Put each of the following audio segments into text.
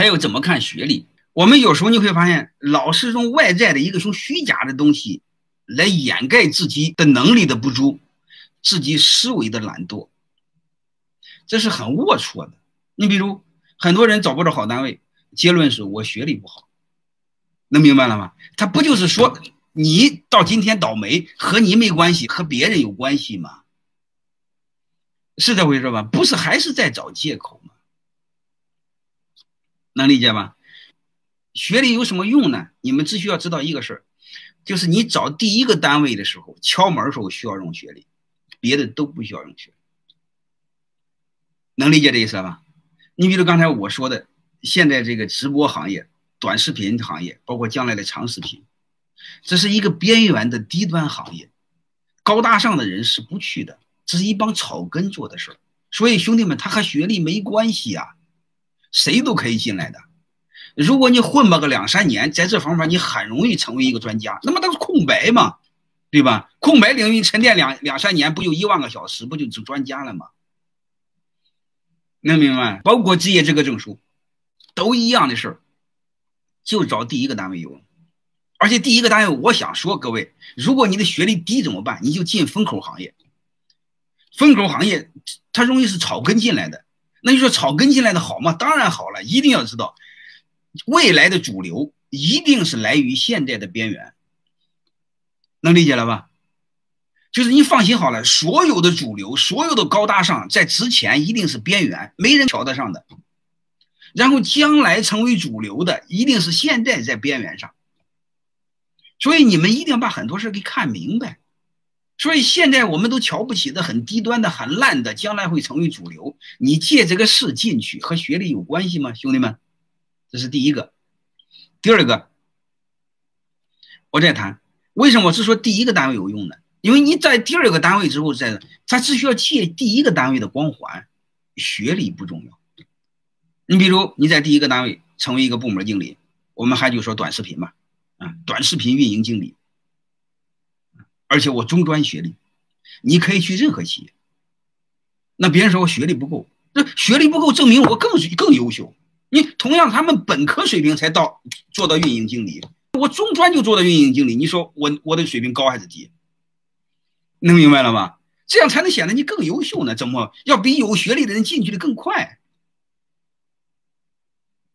还有怎么看学历？我们有时候你会发现，老是用外在的一个种虚假的东西来掩盖自己的能力的不足，自己思维的懒惰，这是很龌龊的。你比如很多人找不着好单位，结论是我学历不好，能明白了吗？他不就是说你到今天倒霉和你没关系，和别人有关系吗？是这回事吧？不是，还是在找借口吗？能理解吗？学历有什么用呢？你们只需要知道一个事儿，就是你找第一个单位的时候，敲门的时候需要用学历，别的都不需要用学历。能理解这意思吧？你比如刚才我说的，现在这个直播行业、短视频行业，包括将来的长视频，这是一个边缘的低端行业，高大上的人是不去的，这是一帮草根做的事儿。所以兄弟们，他和学历没关系啊，谁都可以进来的。如果你混吧个两三年，在这方面你很容易成为一个专家，那么都是空白嘛，对吧？空白领域沉淀两两三年，不就一万个小时，不就成专家了吗？能明白？包括职业资格证书，都一样的事儿，就找第一个单位有。而且第一个单位，我想说各位，如果你的学历低怎么办？你就进风口行业。风口行业它容易是草根进来的，那你说草根进来的好吗？当然好了，一定要知道。未来的主流一定是来于现在的边缘，能理解了吧？就是你放心好了，所有的主流，所有的高大上，在之前一定是边缘，没人瞧得上的。然后将来成为主流的，一定是现在在边缘上。所以你们一定要把很多事给看明白。所以现在我们都瞧不起的很低端的、很烂的，将来会成为主流。你借这个事进去，和学历有关系吗，兄弟们？这是第一个，第二个，我再谈为什么我是说第一个单位有用呢？因为你在第二个单位之后，在他只需要借第一个单位的光环，学历不重要。你比如你在第一个单位成为一个部门经理，我们还就说短视频嘛，啊，短视频运营经理，而且我中专学历，你可以去任何企业。那别人说我学历不够，这学历不够证明我更更优秀。你同样，他们本科水平才到做到运营经理，我中专就做到运营经理，你说我我的水平高还是低？能明白了吗？这样才能显得你更优秀呢？怎么要比有学历的人进去的更快？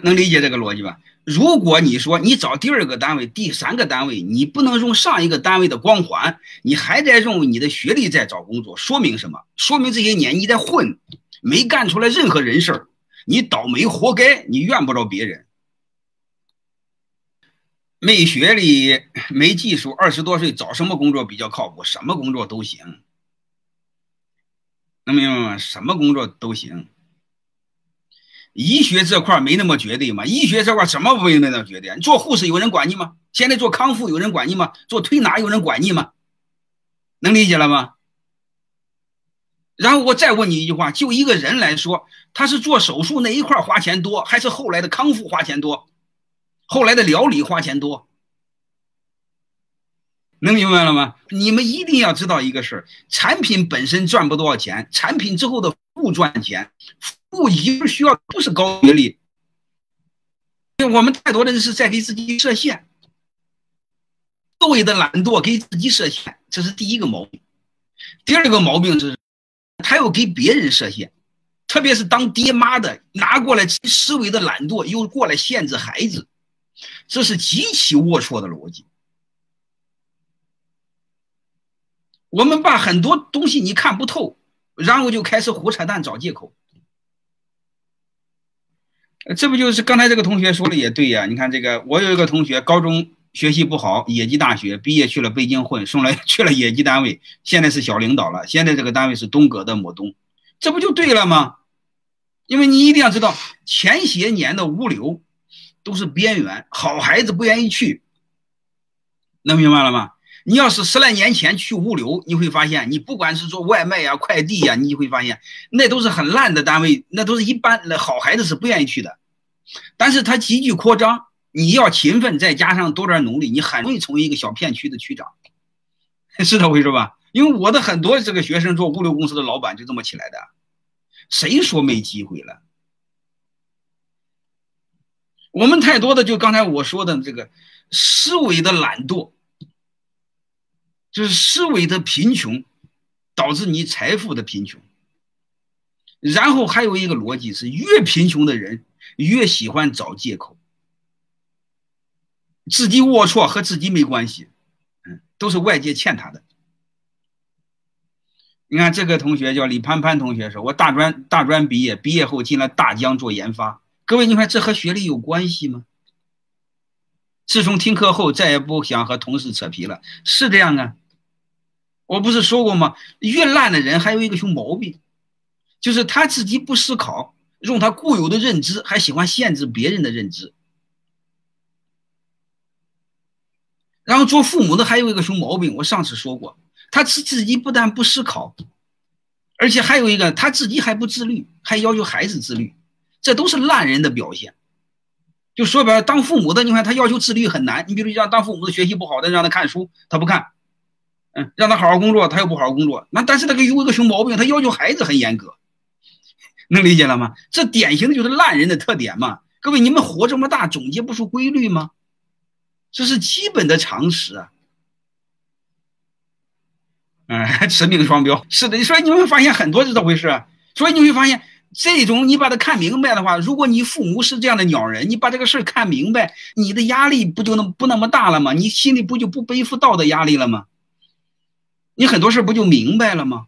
能理解这个逻辑吧？如果你说你找第二个单位、第三个单位，你不能用上一个单位的光环，你还在用你的学历在找工作，说明什么？说明这些年你在混，没干出来任何人事儿。你倒霉，活该！你怨不着别人。没学历、没技术，二十多岁找什么工作比较靠谱？什么工作都行，能明白吗？什么工作都行。医学这块没那么绝对嘛？医学这块怎么没那么绝对？你做护士有人管你吗？现在做康复有人管你吗？做推拿有人管你吗？能理解了吗？然后我再问你一句话：就一个人来说，他是做手术那一块花钱多，还是后来的康复花钱多？后来的疗理花钱多？能明白了吗？你们一定要知道一个事儿：产品本身赚不多少钱，产品之后的不赚钱。服务一定需要不是高学历。我们太多的人是在给自己设限，所谓的懒惰给自己设限，这是第一个毛病。第二个毛病是。他又给别人设限，特别是当爹妈的拿过来思维的懒惰，又过来限制孩子，这是极其龌龊的逻辑。我们把很多东西你看不透，然后就开始胡扯淡找借口。这不就是刚才这个同学说的也对呀？你看这个，我有一个同学高中。学习不好，野鸡大学毕业去了北京混，送来 去了野鸡单位，现在是小领导了。现在这个单位是东哥的某东，这不就对了吗？因为你一定要知道，前些年的物流都是边缘，好孩子不愿意去，能明白了吗？你要是十来年前去物流，你会发现，你不管是做外卖呀、快递呀，你会发现那都是很烂的单位，那都是一般的好孩子是不愿意去的。但是它急剧扩张。你要勤奋，再加上多点努力，你很容易成为一个小片区的区长，是这回事吧？因为我的很多这个学生做物流公司的老板就这么起来的，谁说没机会了？我们太多的就刚才我说的这个思维的懒惰，就是思维的贫穷，导致你财富的贫穷。然后还有一个逻辑是，越贫穷的人越喜欢找借口，自己龌龊和自己没关系，嗯，都是外界欠他的。你看这个同学叫李潘潘同学说：“我大专大专毕业，毕业后进了大疆做研发。”各位，你看这和学历有关系吗？自从听课后，再也不想和同事扯皮了，是这样啊？我不是说过吗？越烂的人还有一个熊毛病，就是他自己不思考，用他固有的认知，还喜欢限制别人的认知。然后做父母的还有一个熊毛病，我上次说过。他自自己不但不思考，而且还有一个他自己还不自律，还要求孩子自律，这都是烂人的表现。就说白了，当父母的，你看他要求自律很难。你比如让当父母的学习不好的，让他看书，他不看；嗯，让他好好工作，他又不好好工作。那但是那个有一个熊毛病，他要求孩子很严格，能理解了吗？这典型的就是烂人的特点嘛。各位，你们活这么大，总结不出规律吗？这是基本的常识啊。嗯，驰名双标是的，所以你会发现很多是这回事。所以你会发现，这种你把它看明白的话，如果你父母是这样的鸟人，你把这个事儿看明白，你的压力不就那不那么大了吗？你心里不就不背负道德压力了吗？你很多事不就明白了吗？